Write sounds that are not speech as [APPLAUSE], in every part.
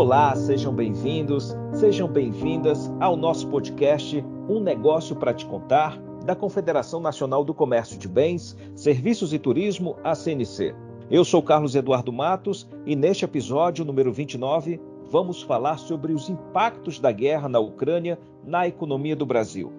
Olá, sejam bem-vindos, sejam bem-vindas ao nosso podcast Um Negócio para Te Contar, da Confederação Nacional do Comércio de Bens, Serviços e Turismo, a CNC. Eu sou Carlos Eduardo Matos e neste episódio número 29 vamos falar sobre os impactos da guerra na Ucrânia na economia do Brasil.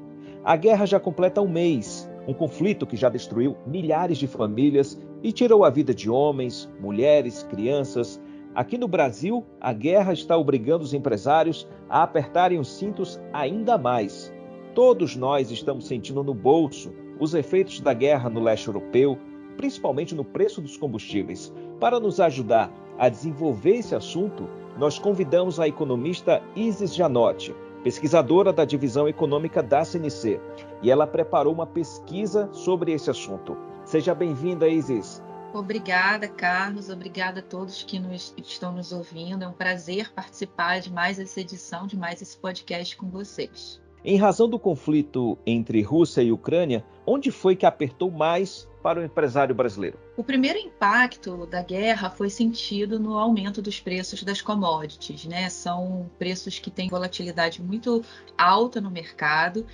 A guerra já completa um mês, um conflito que já destruiu milhares de famílias e tirou a vida de homens, mulheres, crianças. Aqui no Brasil, a guerra está obrigando os empresários a apertarem os cintos ainda mais. Todos nós estamos sentindo no bolso os efeitos da guerra no leste europeu, principalmente no preço dos combustíveis. Para nos ajudar a desenvolver esse assunto, nós convidamos a economista Isis Janotti, pesquisadora da divisão econômica da CNC, e ela preparou uma pesquisa sobre esse assunto. Seja bem-vinda, Isis. Obrigada, Carlos. Obrigada a todos que nos, estão nos ouvindo. É um prazer participar de mais essa edição, de mais esse podcast com vocês. Em razão do conflito entre Rússia e Ucrânia, onde foi que apertou mais para o empresário brasileiro? O primeiro impacto da guerra foi sentido no aumento dos preços das commodities, né? São preços que têm volatilidade muito alta no mercado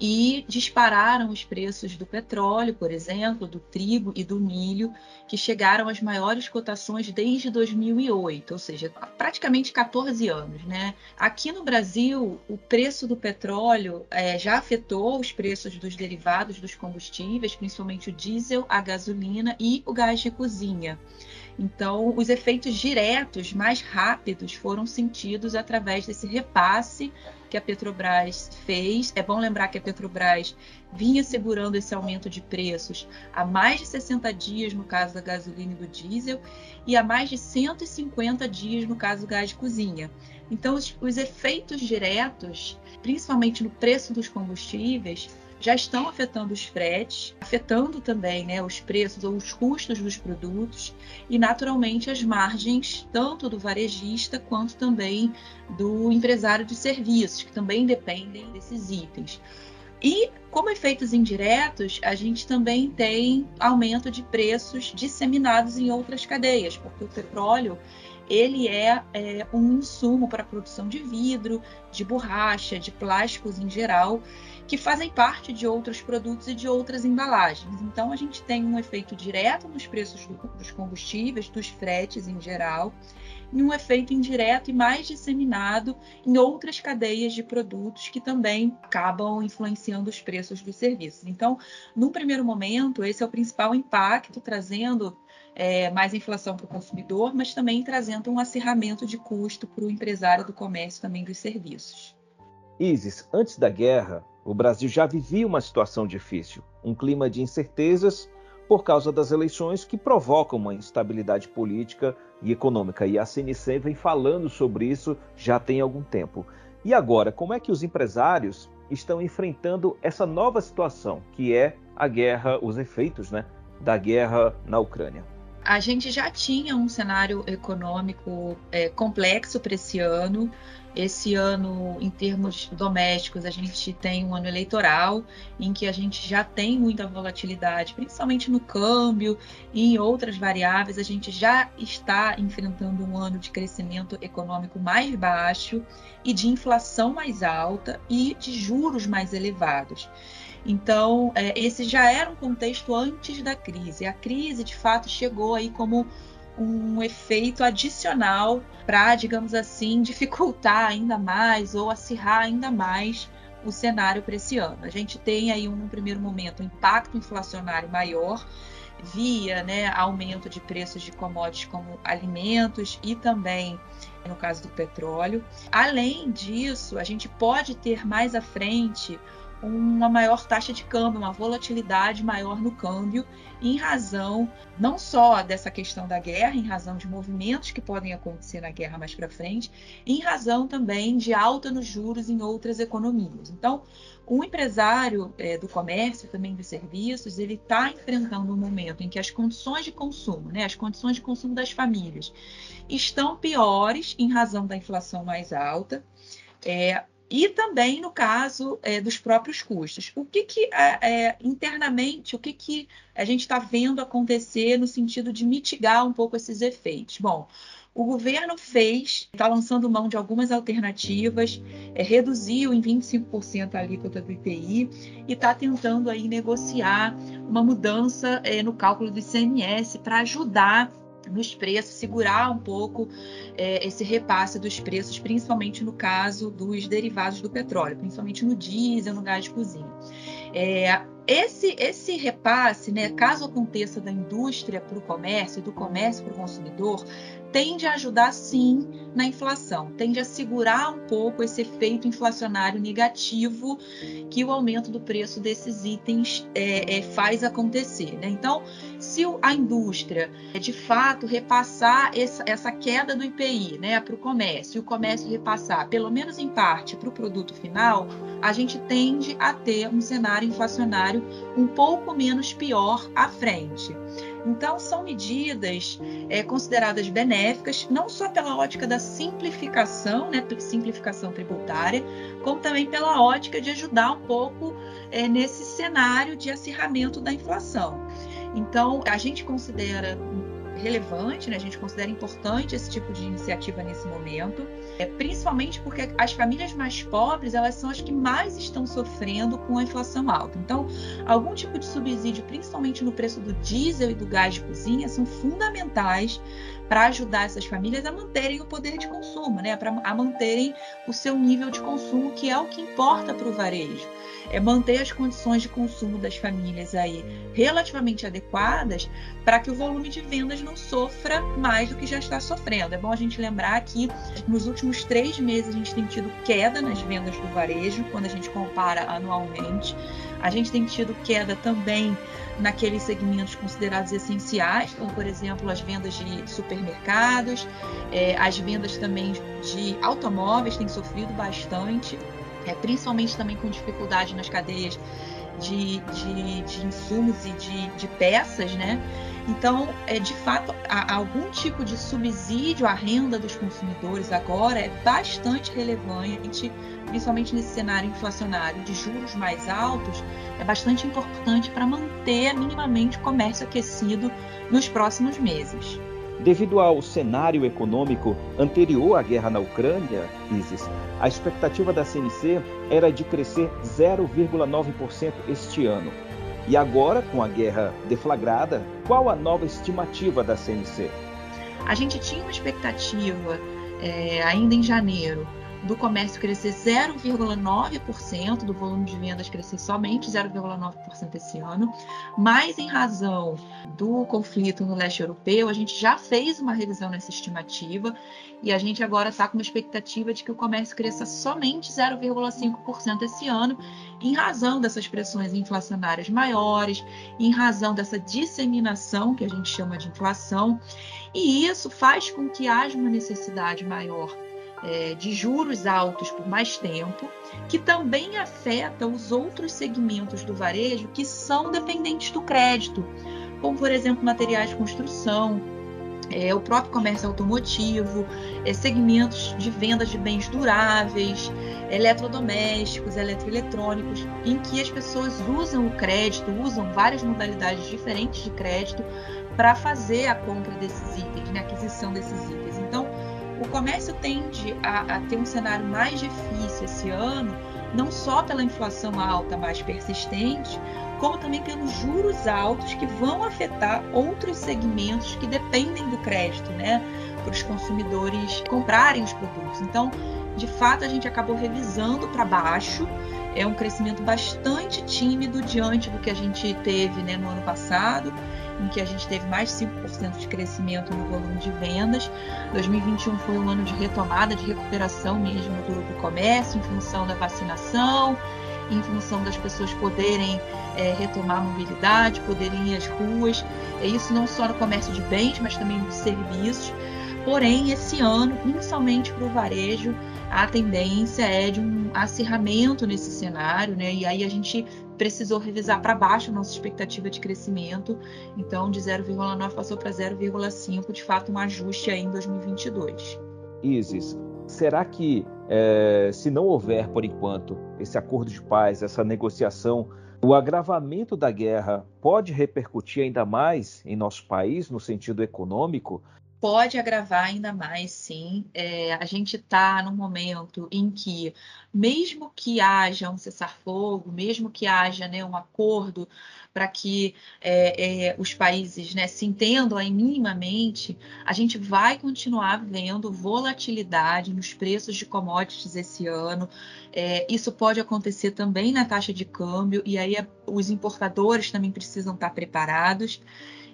e dispararam os preços do petróleo, por exemplo, do trigo e do milho, que chegaram às maiores cotações desde 2008, ou seja, praticamente 14 anos, né? Aqui no Brasil, o preço do petróleo é, já afetou os preços dos derivados dos combustíveis, principalmente o diesel, a gasolina e o gás de cozinha. Então, os efeitos diretos mais rápidos foram sentidos através desse repasse que a Petrobras fez. É bom lembrar que a Petrobras vinha segurando esse aumento de preços há mais de 60 dias no caso da gasolina e do diesel e há mais de 150 dias no caso do gás de cozinha. Então, os, os efeitos diretos, principalmente no preço dos combustíveis, já estão afetando os fretes, afetando também né, os preços ou os custos dos produtos e, naturalmente, as margens tanto do varejista quanto também do empresário de serviços, que também dependem desses itens. E, como efeitos indiretos, a gente também tem aumento de preços disseminados em outras cadeias, porque o petróleo ele é, é, um insumo para a produção de vidro, de borracha, de plásticos em geral, que fazem parte de outros produtos e de outras embalagens. Então, a gente tem um efeito direto nos preços do, dos combustíveis, dos fretes em geral, e um efeito indireto e mais disseminado em outras cadeias de produtos que também acabam influenciando os preços dos serviços. Então, no primeiro momento, esse é o principal impacto, trazendo é, mais inflação para o consumidor, mas também trazendo um acirramento de custo para o empresário do comércio também dos serviços. Isis, antes da guerra, o Brasil já vivia uma situação difícil, um clima de incertezas por causa das eleições que provocam uma instabilidade política e econômica. E a CNC vem falando sobre isso já tem algum tempo. E agora, como é que os empresários estão enfrentando essa nova situação, que é a guerra, os efeitos né, da guerra na Ucrânia? A gente já tinha um cenário econômico é, complexo para esse ano. Esse ano, em termos domésticos, a gente tem um ano eleitoral em que a gente já tem muita volatilidade, principalmente no câmbio e em outras variáveis. A gente já está enfrentando um ano de crescimento econômico mais baixo e de inflação mais alta e de juros mais elevados. Então, é, esse já era um contexto antes da crise. A crise, de fato, chegou aí como um efeito adicional para, digamos assim, [LAUGHS] dificultar ainda mais ou acirrar ainda mais o cenário para esse ano. A gente tem aí, um, primeiro momento, um impacto inflacionário maior via né, aumento de preços de commodities como alimentos e também no caso do petróleo. Além disso, a gente pode ter mais à frente uma maior taxa de câmbio, uma volatilidade maior no câmbio, em razão não só dessa questão da guerra, em razão de movimentos que podem acontecer na guerra mais para frente, em razão também de alta nos juros em outras economias. Então, o empresário é, do comércio, também dos serviços, ele está enfrentando um momento em que as condições de consumo, né, as condições de consumo das famílias, estão piores em razão da inflação mais alta. É, e também no caso é, dos próprios custos. O que, que é, é internamente, o que, que a gente está vendo acontecer no sentido de mitigar um pouco esses efeitos? Bom, o governo fez, está lançando mão de algumas alternativas, é, reduziu em 25% a alíquota do IPI e está tentando aí negociar uma mudança é, no cálculo do ICMS para ajudar nos preços, segurar um pouco é, esse repasse dos preços, principalmente no caso dos derivados do petróleo, principalmente no diesel, no gás de cozinha. É, esse, esse repasse, né, caso aconteça da indústria para o comércio, do comércio para o consumidor, tende a ajudar sim na inflação, tende a segurar um pouco esse efeito inflacionário negativo que o aumento do preço desses itens é, é, faz acontecer. Né? Então, se a indústria de fato repassar essa, essa queda do IPI né, para o comércio, e o comércio repassar, pelo menos em parte, para o produto final, a gente tende a ter um cenário inflacionário um pouco menos pior à frente. Então, são medidas é, consideradas benéficas, não só pela ótica da simplificação, né, simplificação tributária, como também pela ótica de ajudar um pouco é, nesse cenário de acirramento da inflação. Então, a gente considera relevante, né? a gente considera importante esse tipo de iniciativa nesse momento, é, principalmente porque as famílias mais pobres elas são as que mais estão sofrendo com a inflação alta. Então, algum tipo de subsídio, principalmente no preço do diesel e do gás de cozinha, são fundamentais para ajudar essas famílias a manterem o poder de consumo, né? Para a manterem o seu nível de consumo, que é o que importa para o varejo é manter as condições de consumo das famílias aí relativamente adequadas para que o volume de vendas não sofra mais do que já está sofrendo. É bom a gente lembrar que nos últimos três meses a gente tem tido queda nas vendas do varejo, quando a gente compara anualmente. A gente tem tido queda também naqueles segmentos considerados essenciais, como por exemplo as vendas de supermercados, é, as vendas também de automóveis têm sofrido bastante é, principalmente também com dificuldade nas cadeias de, de, de insumos e de, de, peças, né? Então, é, de fato, algum tipo de subsídio à renda dos consumidores agora é bastante relevante, principalmente nesse cenário inflacionário de juros mais altos, é bastante importante para manter minimamente o comércio aquecido nos próximos meses. Devido ao cenário econômico anterior à guerra na Ucrânia, Isis, a expectativa da CNC era de crescer 0,9% este ano. E agora, com a guerra deflagrada, qual a nova estimativa da CNC? A gente tinha uma expectativa é, ainda em janeiro do comércio crescer 0,9%, do volume de vendas crescer somente 0,9% esse ano, mas em razão do conflito no leste europeu, a gente já fez uma revisão nessa estimativa e a gente agora está com uma expectativa de que o comércio cresça somente 0,5% esse ano, em razão dessas pressões inflacionárias maiores, em razão dessa disseminação que a gente chama de inflação, e isso faz com que haja uma necessidade maior é, de juros altos por mais tempo, que também afeta os outros segmentos do varejo que são dependentes do crédito, como, por exemplo, materiais de construção, é, o próprio comércio automotivo, é, segmentos de vendas de bens duráveis, eletrodomésticos, eletroeletrônicos, em que as pessoas usam o crédito, usam várias modalidades diferentes de crédito para fazer a compra desses itens, né, a aquisição desses itens. O comércio tende a, a, ter um cenário mais difícil esse ano, não só pela inflação alta mais persistente, como também pelos juros altos que vão afetar outros segmentos que dependem do crédito, né? Para os consumidores comprarem os produtos. Então, de fato, a gente acabou revisando para baixo. É um crescimento bastante tímido diante do que a gente teve né, no ano passado em que a gente teve mais de 5% de crescimento no volume de vendas. 2021 foi um ano de retomada, de recuperação mesmo do, do comércio, em função da vacinação, em função das pessoas poderem é, retomar a mobilidade, poderem ir às ruas. É isso não só no comércio de bens, mas também de serviços. Porém, esse ano, principalmente para o varejo, a tendência é de um acirramento nesse cenário, né? E aí a gente precisou revisar para baixo a nossa expectativa de crescimento. Então, de 0,9 passou para 0,5, de fato, um ajuste aí em 2022. Isis, será que é, se não houver, por enquanto, esse acordo de paz, essa negociação, o agravamento da guerra pode repercutir ainda mais em nosso país, no sentido econômico? Pode agravar ainda mais, sim. É, a gente está num momento em que, mesmo que haja um cessar-fogo, mesmo que haja né, um acordo para que é, é, os países né, se entendam aí minimamente, a gente vai continuar vendo volatilidade nos preços de commodities esse ano. É, isso pode acontecer também na taxa de câmbio, e aí os importadores também precisam estar preparados.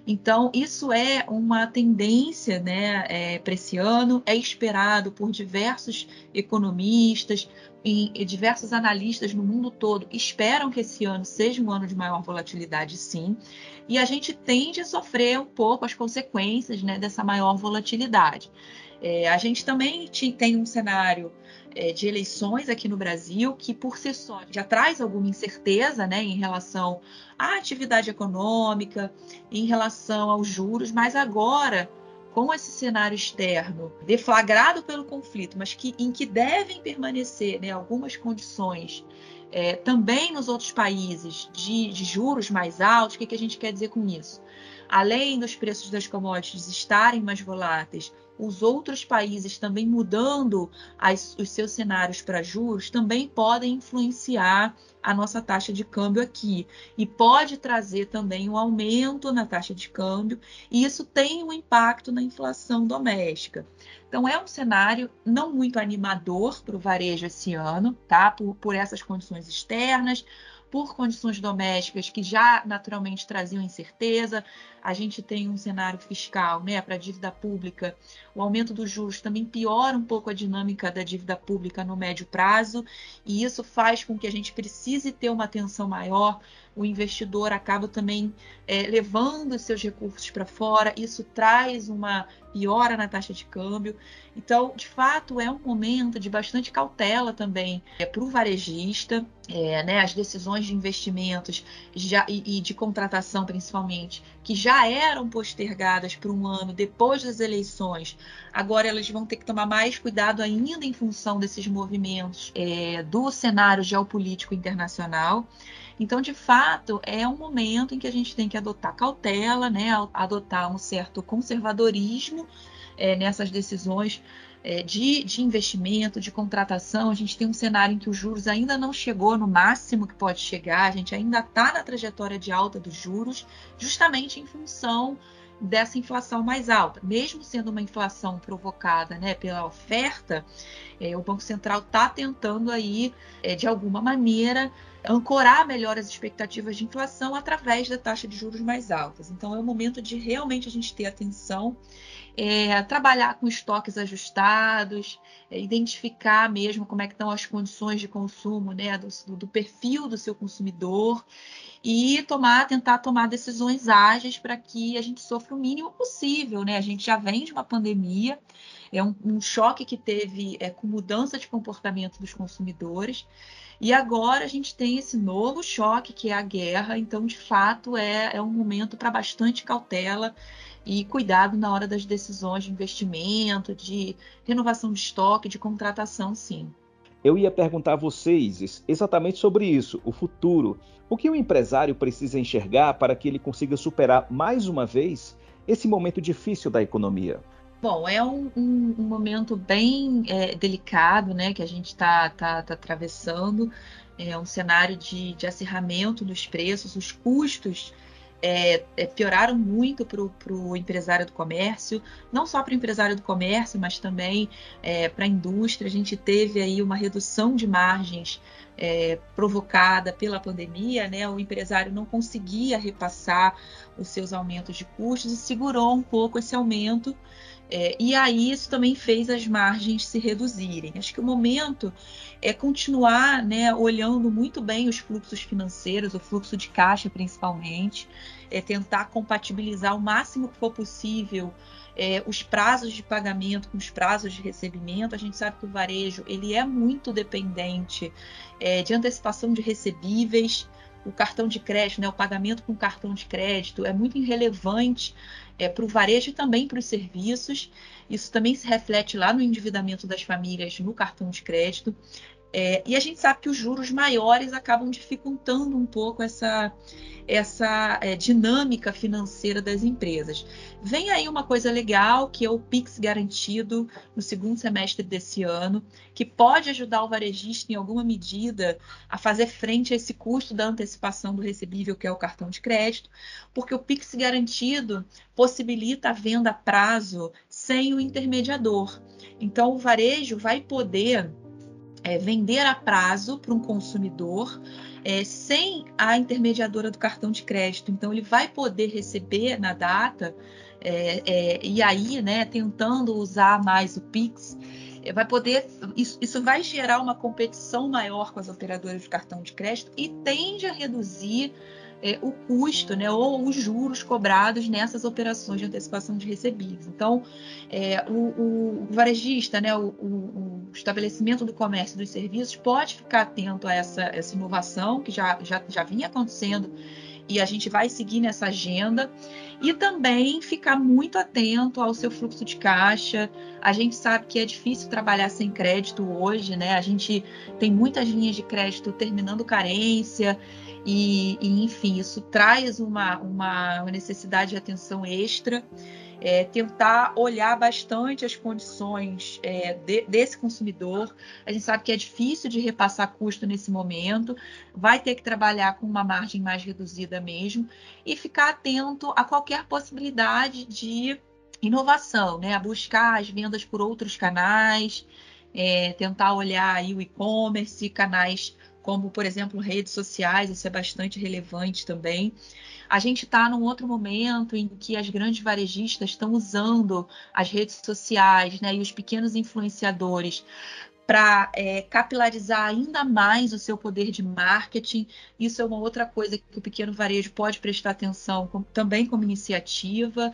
Então, isso é uma tendência né, é, para esse ano, é esperado por diversos economistas e, e diversos analistas no mundo todo. Esperam que esse ano seja um ano de maior volatilidade, sim, e a gente tende a sofrer um pouco as consequências né, dessa maior volatilidade. É, a gente também tem um cenário é, de eleições aqui no Brasil, que por si só já traz alguma incerteza né, em relação à atividade econômica, em relação aos juros, mas agora, com esse cenário externo deflagrado pelo conflito, mas que, em que devem permanecer né, algumas condições é, também nos outros países de, de juros mais altos, o que, que a gente quer dizer com isso? Além dos preços das commodities estarem mais voláteis, os outros países também mudando as, os seus cenários para juros também podem influenciar a nossa taxa de câmbio aqui e pode trazer também um aumento na taxa de câmbio e isso tem um impacto na inflação doméstica. Então é um cenário não muito animador para o varejo esse ano, tá? Por, por essas condições externas, por condições domésticas que já naturalmente traziam incerteza. A gente tem um cenário fiscal né, para a dívida pública. O aumento dos juros também piora um pouco a dinâmica da dívida pública no médio prazo, e isso faz com que a gente precise ter uma atenção maior. O investidor acaba também é, levando seus recursos para fora, isso traz uma piora na taxa de câmbio. Então, de fato, é um momento de bastante cautela também é, para o varejista. É, né, as decisões de investimentos já, e, e, de contratação, principalmente, que já eram postergadas para um ano depois das eleições, agora elas vão ter que tomar mais cuidado ainda em função desses movimentos é, do cenário geopolítico internacional. Então, de fato, é um momento em que a gente tem que adotar cautela, né, adotar um certo conservadorismo é, nessas decisões é, de, de, investimento, de contratação. A gente tem um cenário em que os juros ainda não chegou no máximo que pode chegar, a gente ainda está na trajetória de alta dos juros, justamente em função dessa inflação mais alta. Mesmo sendo uma inflação provocada né, pela oferta, é, o Banco Central está tentando aí, é, de alguma maneira, ancorar melhor as expectativas de inflação através da taxa de juros mais altas. Então é o momento de realmente a gente ter atenção, é, trabalhar com estoques ajustados, é, identificar mesmo como é que estão as condições de consumo, né, do, do perfil do seu consumidor e tomar, tentar tomar decisões ágeis para que a gente sofra o mínimo possível, né? A gente já vem de uma pandemia, é um, um choque que teve é, com mudança de comportamento dos consumidores. E agora a gente tem esse novo choque que é a guerra, então de fato é, é um momento para bastante cautela e cuidado na hora das decisões de investimento, de renovação de estoque, de contratação, sim. Eu ia perguntar a vocês exatamente sobre isso, o futuro. O que o empresário precisa enxergar para que ele consiga superar mais uma vez esse momento difícil da economia? Bom, é um, um, um momento bem é, delicado, né, que a gente está tá, tá atravessando. É um cenário de, de acirramento dos preços, os custos é, é, pioraram muito para o empresário do comércio, não só para o empresário do comércio, mas também é, para a indústria. A gente teve aí uma redução de margens é, provocada pela pandemia, né? O empresário não conseguia repassar os seus aumentos de custos e segurou um pouco esse aumento é, e aí isso também fez as margens se reduzirem. Acho que o momento é continuar né, olhando muito bem os fluxos financeiros, o fluxo de caixa principalmente, é tentar compatibilizar o máximo que for possível é, os prazos de pagamento com os prazos de recebimento. A gente sabe que o varejo ele é muito dependente é, de antecipação de recebíveis o cartão de crédito, né, o pagamento com cartão de crédito é muito irrelevante é, para o varejo e também para os serviços. Isso também se reflete lá no endividamento das famílias no cartão de crédito. É, e a gente sabe que os juros maiores acabam dificultando um pouco essa, essa é, dinâmica financeira das empresas. Vem aí uma coisa legal, que é o PIX garantido no segundo semestre desse ano, que pode ajudar o varejista em alguma medida a fazer frente a esse custo da antecipação do recebível, que é o cartão de crédito, porque o PIX garantido possibilita a venda a prazo sem o intermediador. Então, o varejo vai poder é, vender a prazo para um consumidor é, sem a intermediadora do cartão de crédito. Então, ele vai poder receber na data é, é e aí, né, tentando usar mais o Pix, é, vai poder. Isso, isso vai gerar uma competição maior com as operadoras de cartão de crédito e tende a reduzir é, o custo né, ou os juros cobrados nessas operações de antecipação de recebíveis. Então, é, o, o, varejista, né, o, o, estabelecimento do comércio e dos serviços pode ficar atento a essa, essa inovação que já, já, já vinha acontecendo e a gente vai seguir nessa agenda e também ficar muito atento ao seu fluxo de caixa. A gente sabe que é difícil trabalhar sem crédito hoje, né? A gente tem muitas linhas de crédito terminando carência e, e enfim, isso traz uma, uma necessidade de atenção extra é, tentar olhar bastante as condições é, de, desse consumidor. A gente sabe que é difícil de repassar custo nesse momento, vai ter que trabalhar com uma margem mais reduzida mesmo e ficar atento a qualquer possibilidade de inovação, né? A buscar as vendas por outros canais, é, tentar olhar aí o e-commerce, canais como, por exemplo, redes sociais, isso é bastante relevante também. A gente está num outro momento em que as grandes varejistas estão usando as redes sociais né, e os pequenos influenciadores para é, capilarizar ainda mais o seu poder de marketing. Isso é uma outra coisa que o pequeno varejo pode prestar atenção com, também como iniciativa.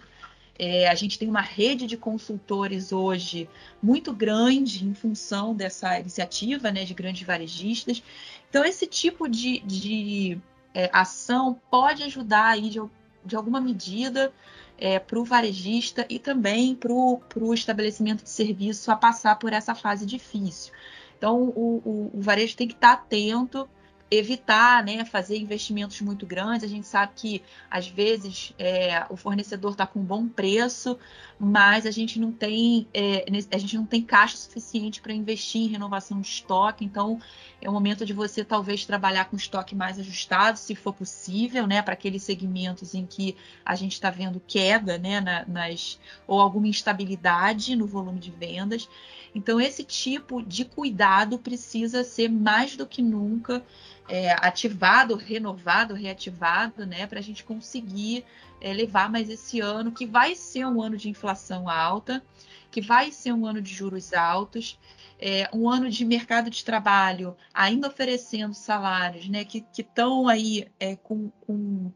É, a gente tem uma rede de consultores hoje muito grande em função dessa iniciativa né, de grandes varejistas. Então, esse tipo de, de é, ação pode ajudar aí de, de alguma medida é, para o varejista e também para o estabelecimento de serviço a passar por essa fase difícil. Então, o, o, o varejo tem que estar atento evitar né, fazer investimentos muito grandes. A gente sabe que às vezes é, o fornecedor está com um bom preço, mas a gente não tem é, a gente não tem caixa suficiente para investir em renovação de estoque. Então é o momento de você talvez trabalhar com estoque mais ajustado, se for possível, né, para aqueles segmentos em que a gente está vendo queda, né, na, nas ou alguma instabilidade no volume de vendas. Então esse tipo de cuidado precisa ser mais do que nunca é, ativado, renovado, reativado, né, para a gente conseguir é, levar mais esse ano, que vai ser um ano de inflação alta, que vai ser um ano de juros altos, é, um ano de mercado de trabalho ainda oferecendo salários né, que estão aí é, com, com,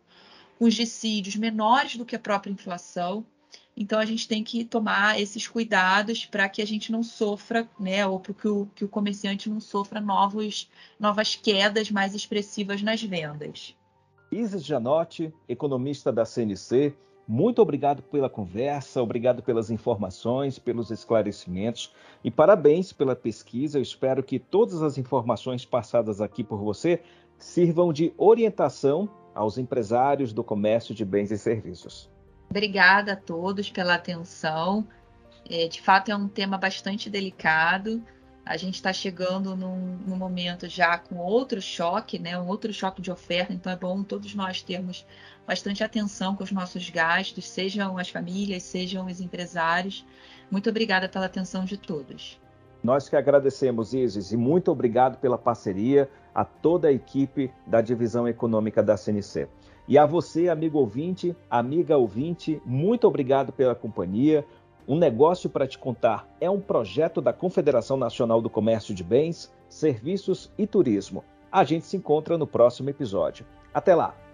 com os dissídios menores do que a própria inflação. Então a gente tem que tomar esses cuidados para que a gente não sofra, né, ou para que o, que o comerciante não sofra novos, novas quedas mais expressivas nas vendas. Isis Janotti, economista da CNC, muito obrigado pela conversa, obrigado pelas informações, pelos esclarecimentos e parabéns pela pesquisa. Eu espero que todas as informações passadas aqui por você sirvam de orientação aos empresários do comércio de bens e serviços. Obrigada a todos pela atenção. É, de fato, é um tema bastante delicado. A gente está chegando num, num, momento já com outro choque, né? um outro choque de oferta, então é bom todos nós termos bastante atenção com os nossos gastos, sejam as famílias, sejam os empresários. Muito obrigada pela atenção de todos. Nós que agradecemos, Isis, e muito obrigado pela parceria a toda a equipe da Divisão Econômica da CNC. E a você, amigo ouvinte, amiga ouvinte, muito obrigado pela companhia. Um negócio para te contar é um projeto da Confederação Nacional do Comércio de Bens, Serviços e Turismo. A gente se encontra no próximo episódio. Até lá!